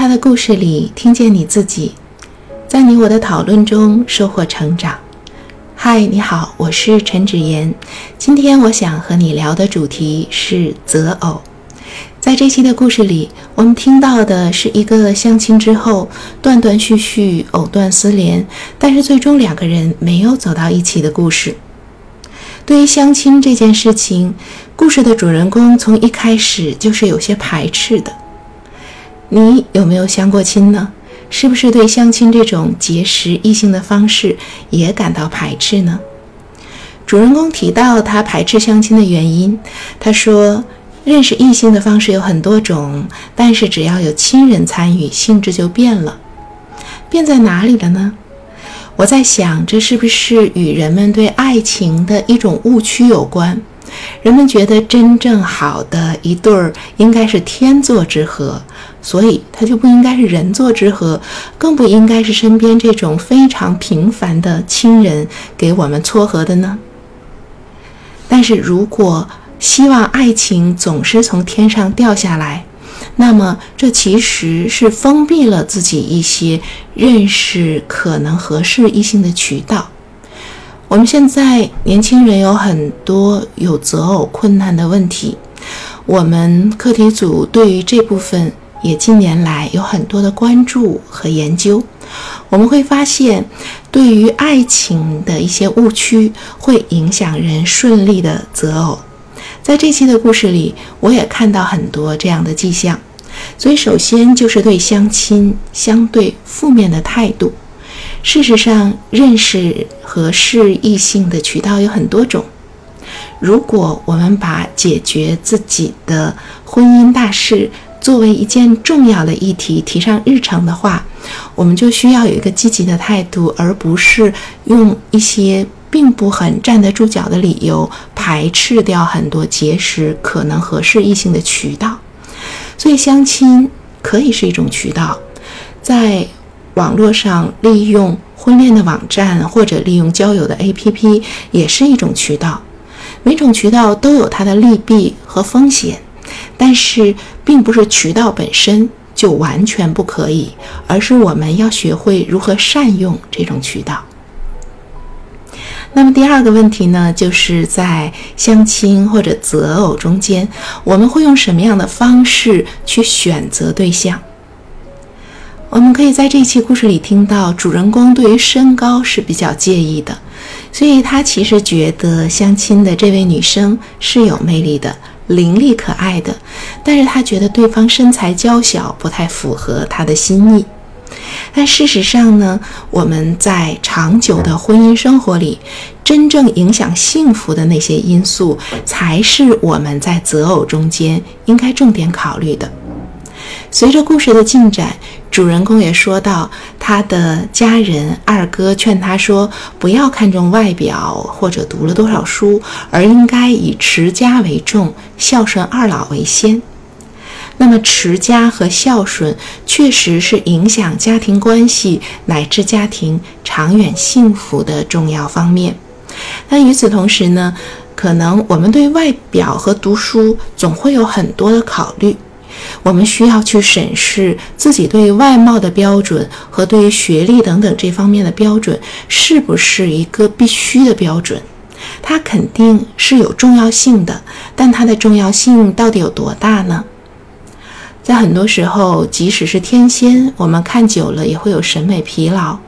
他的故事里听见你自己，在你我的讨论中收获成长。嗨，你好，我是陈芷妍。今天我想和你聊的主题是择偶。在这期的故事里，我们听到的是一个相亲之后断断续续、藕断丝连，但是最终两个人没有走到一起的故事。对于相亲这件事情，故事的主人公从一开始就是有些排斥的。你有没有相过亲呢？是不是对相亲这种结识异性的方式也感到排斥呢？主人公提到他排斥相亲的原因，他说。认识异性的方式有很多种，但是只要有亲人参与，性质就变了。变在哪里了呢？我在想，这是不是与人们对爱情的一种误区有关？人们觉得真正好的一对儿应该是天作之合，所以它就不应该是人作之合，更不应该是身边这种非常平凡的亲人给我们撮合的呢？但是如果……希望爱情总是从天上掉下来，那么这其实是封闭了自己一些认识可能合适异性的渠道。我们现在年轻人有很多有择偶困难的问题，我们课题组对于这部分也近年来有很多的关注和研究。我们会发现，对于爱情的一些误区会影响人顺利的择偶。在这期的故事里，我也看到很多这样的迹象。所以，首先就是对相亲相对负面的态度。事实上，认识合适异性的渠道有很多种。如果我们把解决自己的婚姻大事作为一件重要的议题提上日程的话，我们就需要有一个积极的态度，而不是用一些。并不很站得住脚的理由，排斥掉很多结识可能合适异性的渠道。所以，相亲可以是一种渠道，在网络上利用婚恋的网站或者利用交友的 APP 也是一种渠道。每种渠道都有它的利弊和风险，但是并不是渠道本身就完全不可以，而是我们要学会如何善用这种渠道。那么第二个问题呢，就是在相亲或者择偶中间，我们会用什么样的方式去选择对象？我们可以在这期故事里听到，主人公对于身高是比较介意的，所以他其实觉得相亲的这位女生是有魅力的、伶俐可爱的，但是他觉得对方身材娇小，不太符合他的心意。但事实上呢，我们在长久的婚姻生活里，真正影响幸福的那些因素，才是我们在择偶中间应该重点考虑的。随着故事的进展，主人公也说到，他的家人二哥劝他说，不要看重外表或者读了多少书，而应该以持家为重，孝顺二老为先。那么，持家和孝顺确实是影响家庭关系乃至家庭长远幸福的重要方面。但与此同时呢，可能我们对外表和读书总会有很多的考虑，我们需要去审视自己对外貌的标准和对于学历等等这方面的标准是不是一个必须的标准。它肯定是有重要性的，但它的重要性到底有多大呢？在很多时候，即使是天仙，我们看久了也会有审美疲劳。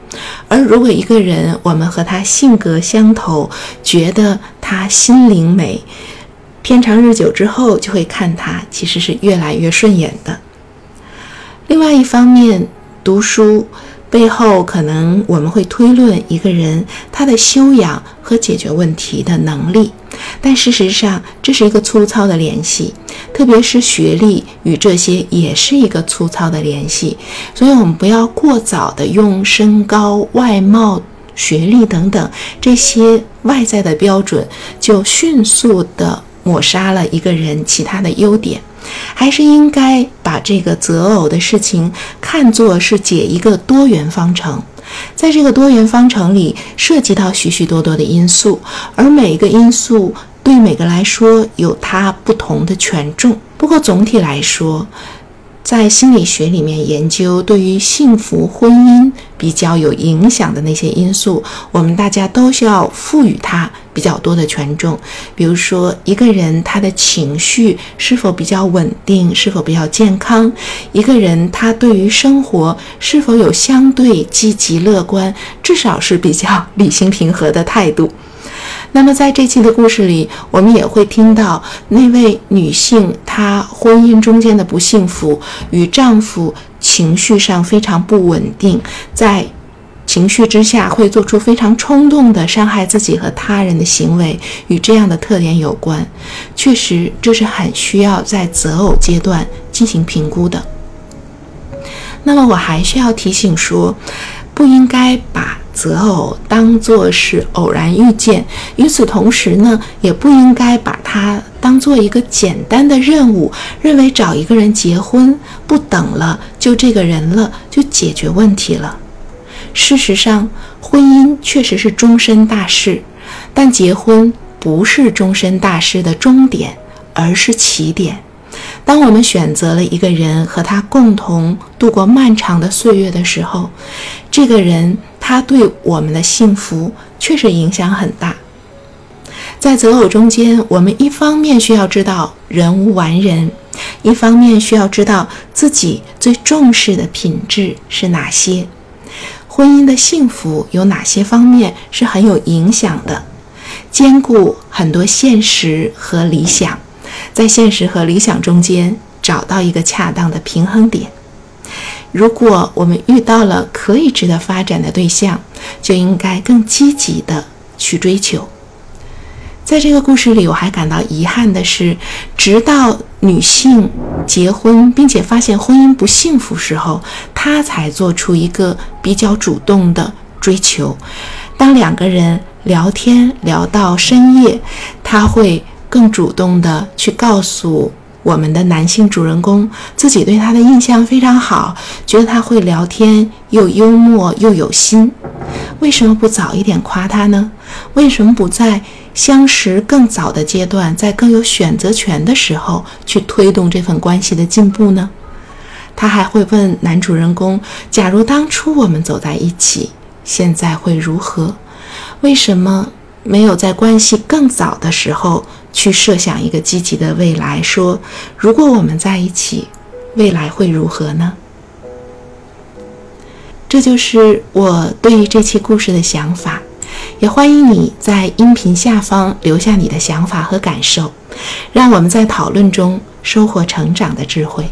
而如果一个人，我们和他性格相投，觉得他心灵美，天长日久之后，就会看他其实是越来越顺眼的。另外一方面，读书。背后可能我们会推论一个人他的修养和解决问题的能力，但事实上这是一个粗糙的联系，特别是学历与这些也是一个粗糙的联系，所以我们不要过早的用身高、外貌、学历等等这些外在的标准，就迅速的抹杀了一个人其他的优点。还是应该把这个择偶的事情看作是解一个多元方程，在这个多元方程里涉及到许许多多的因素，而每一个因素对每个来说有它不同的权重。不过总体来说，在心理学里面研究对于幸福婚姻比较有影响的那些因素，我们大家都需要赋予它比较多的权重。比如说，一个人他的情绪是否比较稳定，是否比较健康；一个人他对于生活是否有相对积极乐观，至少是比较理性平和的态度。那么，在这期的故事里，我们也会听到那位女性，她婚姻中间的不幸福，与丈夫情绪上非常不稳定，在情绪之下会做出非常冲动的伤害自己和他人的行为，与这样的特点有关。确实，这是很需要在择偶阶段进行评估的。那么，我还需要提醒说，不应该把。择偶当做是偶然遇见，与此同时呢，也不应该把它当做一个简单的任务，认为找一个人结婚不等了，就这个人了，就解决问题了。事实上，婚姻确实是终身大事，但结婚不是终身大事的终点，而是起点。当我们选择了一个人和他共同度过漫长的岁月的时候，这个人。他对我们的幸福确实影响很大。在择偶中间，我们一方面需要知道人无完人，一方面需要知道自己最重视的品质是哪些。婚姻的幸福有哪些方面是很有影响的？兼顾很多现实和理想，在现实和理想中间找到一个恰当的平衡点。如果我们遇到了可以值得发展的对象，就应该更积极的去追求。在这个故事里，我还感到遗憾的是，直到女性结婚并且发现婚姻不幸福时候，她才做出一个比较主动的追求。当两个人聊天聊到深夜，她会更主动的去告诉。我们的男性主人公自己对他的印象非常好，觉得他会聊天，又幽默又有心。为什么不早一点夸他呢？为什么不在相识更早的阶段，在更有选择权的时候去推动这份关系的进步呢？他还会问男主人公：“假如当初我们走在一起，现在会如何？为什么没有在关系更早的时候？”去设想一个积极的未来，说如果我们在一起，未来会如何呢？这就是我对于这期故事的想法，也欢迎你在音频下方留下你的想法和感受，让我们在讨论中收获成长的智慧。